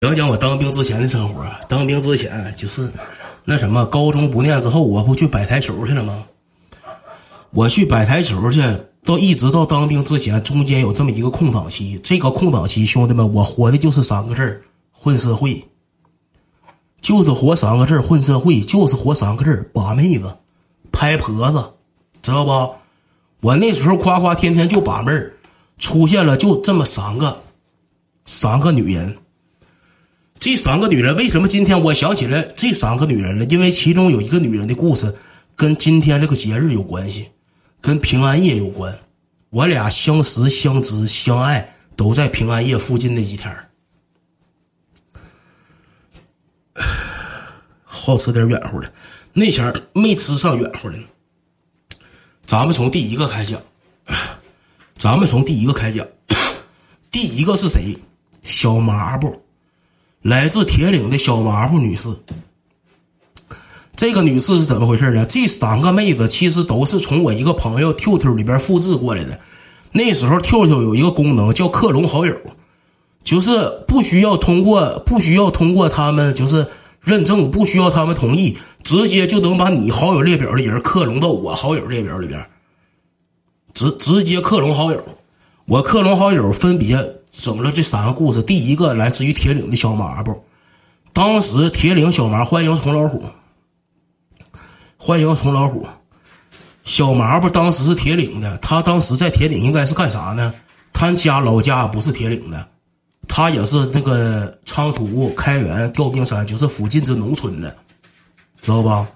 讲讲我当兵之前的生活。当兵之前就是那什么，高中不念之后，我不去摆台球去了吗？我去摆台球去，到一直到当兵之前，中间有这么一个空档期。这个空档期，兄弟们，我活的就是三个字：混社会。就是活三个字：混社会。就是活三个字：把妹子、拍婆子，知道不？我那时候夸夸天天就把妹儿，出现了就这么三个，三个女人。这三个女人为什么今天我想起来这三个女人了？因为其中有一个女人的故事跟今天这个节日有关系，跟平安夜有关。我俩相识、相知、相爱都在平安夜附近那几天好吃点远乎的，那前儿没吃上远乎的呢。咱们从第一个开讲，咱们从第一个开讲，第一个是谁？小麻布。来自铁岭的小麻布女士，这个女士是怎么回事呢？这三个妹子其实都是从我一个朋友 QQ 里边复制过来的。那时候 QQ 有一个功能叫克隆好友，就是不需要通过不需要通过他们就是认证，不需要他们同意，直接就能把你好友列表的人克隆到我好友列表里边，直直接克隆好友。我克隆好友分别。整了这三个故事，第一个来自于铁岭的小麻布，当时铁岭小麻欢迎虫老虎，欢迎虫老虎，小麻布当时是铁岭的，他当时在铁岭应该是干啥呢？他家老家不是铁岭的，他也是那个昌图、开原、吊冰山，就是附近这农村的，知道吧？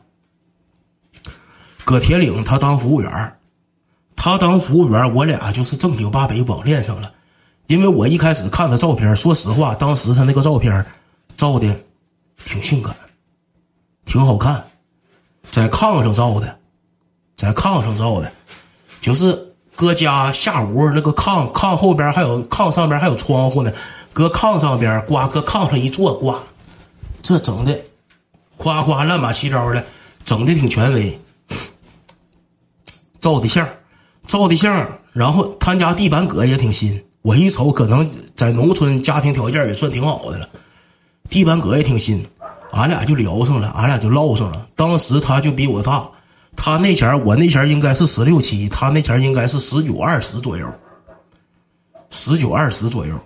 搁铁岭他当服务员，他当服务员，我俩就是正经八百网恋上了。因为我一开始看他照片，说实话，当时他那个照片照的挺性感，挺好看，在炕上照的，在炕上照的，就是搁家下屋那个炕，炕后边还有炕上边还有窗户呢，搁炕上边刮，搁炕上一坐刮，这整的夸夸乱码七糟的，整的挺权威，照的相，照的相，然后他家地板革也挺新。我一瞅，可能在农村家庭条件也算挺好的了，地板革也挺新，俺俩就聊上了，俺俩就唠上了。当时他就比我大，他那前我那前应该是十六七，他那前应该是十九二十左右，十九二十左右，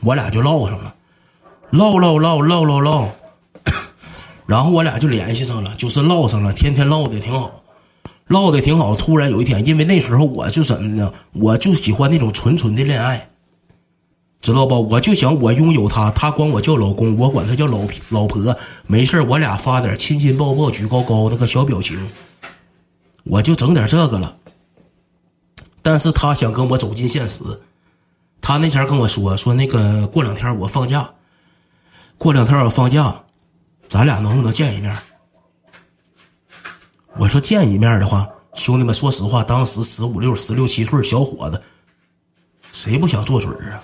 我俩就唠上了，唠唠唠唠唠唠，然后我俩就联系上了，就是唠上了，天天唠的挺好。唠的挺好，突然有一天，因为那时候我就怎么呢？我就喜欢那种纯纯的恋爱，知道不？我就想我拥有她，她管我叫老公，我管她叫老老婆。没事我俩发点亲亲抱抱举高高那个小表情，我就整点这个了。但是他想跟我走进现实，他那前跟我说说那个过两天我放假，过两天我放假，咱俩能不能见一面？我说见一面的话，兄弟们，说实话，当时十五六、十六七岁小伙子，谁不想做嘴啊？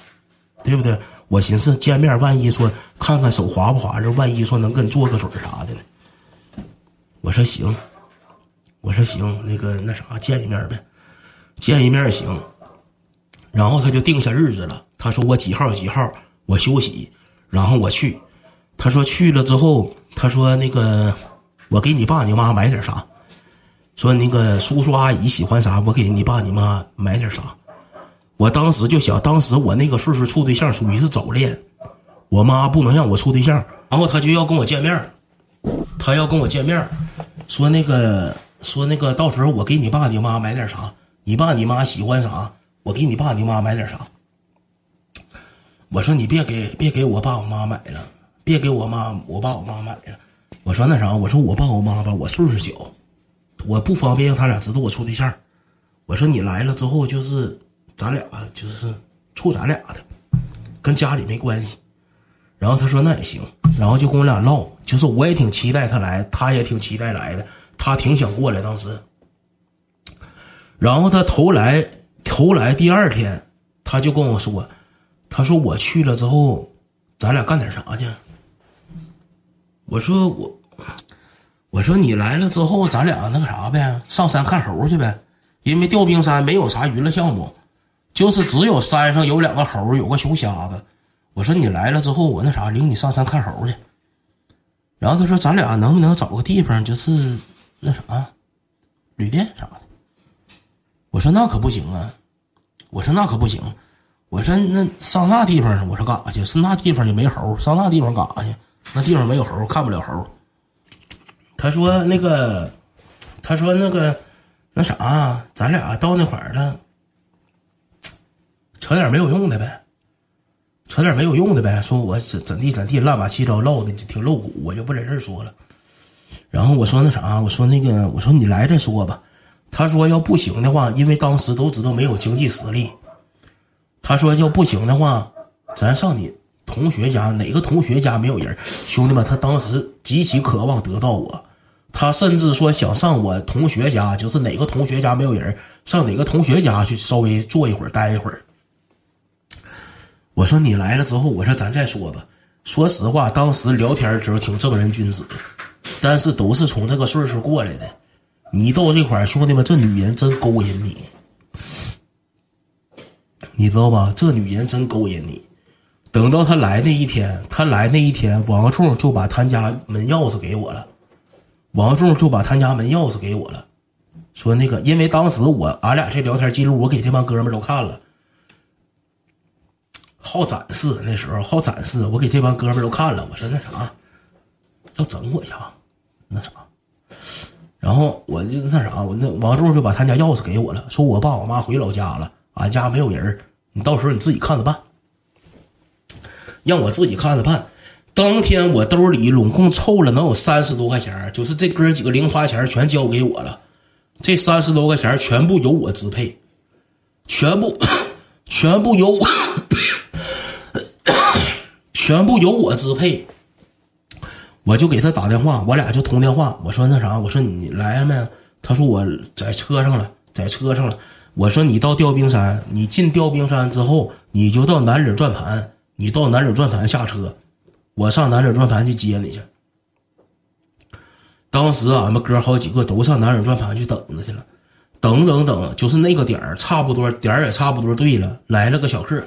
对不对？我寻思见面，万一说看看手滑不滑，这万一说能跟做个嘴啥的呢？我说行，我说行，那个那啥，见一面呗，见一面行。然后他就定下日子了，他说我几号几号我休息，然后我去。他说去了之后，他说那个我给你爸你妈买点啥。说那个叔叔阿姨喜欢啥，我给你爸你妈买点啥。我当时就想，当时我那个岁数处对象属于是早恋，我妈不能让我处对象，然后他就要跟我见面他要跟我见面说那个说那个到时候我给你爸你妈买点啥，你爸你妈喜欢啥，我给你爸你妈买点啥。我说你别给别给我爸我妈买了，别给我妈我爸我妈买了。我说那啥，我说我爸我妈吧，我岁数小。我不方便让他俩知道我处对象，我说你来了之后就是咱俩就是处咱俩的，跟家里没关系。然后他说那也行，然后就跟我俩唠，就是我也挺期待他来，他也挺期待来的，他挺想过来当时。然后他头来头来第二天，他就跟我说，他说我去了之后，咱俩干点啥去？我说我。我说你来了之后，咱俩那个啥呗，上山看猴去呗。因为吊冰山没有啥娱乐项目，就是只有山上有两个猴，有个熊瞎子。我说你来了之后，我那啥领你上山看猴去。然后他说咱俩能不能找个地方，就是那啥，旅店啥的。我说那可不行啊，我说那可不行，我说那上那地方，我说干啥去？是那地方就没猴，上那地方干啥去？那地方没有猴，看不了猴。他说那个，他说那个，那啥，咱俩到那块儿了，扯点没有用的呗，扯点没有用的呗。说我怎怎地怎地，乱八七糟唠的挺露骨，我就不在这儿说了。然后我说那啥，我说那个，我说你来再说吧。他说要不行的话，因为当时都知道没有经济实力。他说要不行的话，咱上你同学家，哪个同学家没有人？兄弟们，他当时极其渴望得到我，他甚至说想上我同学家，就是哪个同学家没有人，上哪个同学家去稍微坐一会儿，待一会儿。我说你来了之后，我说咱再说吧。说实话，当时聊天的时候挺正人君子的，但是都是从这个岁数过来的。你到这块兄弟们，这女人真勾引你，你知道吧？这女人真勾引你。等到他来那一天，他来那一天，王处就把他家门钥匙给我了。王仲就把他家门钥匙给我了，说那个，因为当时我俺俩这聊天记录，我给这帮哥们都看了。好展示，那时候好展示，我给这帮哥们都看了。我说那啥，要整我一下，那啥。然后我就那啥，我那王柱就把他家钥匙给我了，说我爸我妈回老家了，俺家没有人你到时候你自己看着办，让我自己看着办。当天我兜里拢共凑了能有三十多块钱，就是这哥几个零花钱全交给我了，这三十多块钱全部由我支配，全部 全部由我。全部由我支配，我就给他打电话，我俩就通电话。我说那啥，我说你来了没？他说我在车上了，在车上了。我说你到吊冰山，你进吊冰山之后，你就到南岭转盘，你到南岭转盘下车，我上南岭转盘去接你去。当时俺们哥好几个都上南岭转盘去等着去了，等等等，就是那个点儿，差不多点儿也差不多对了，来了个小客。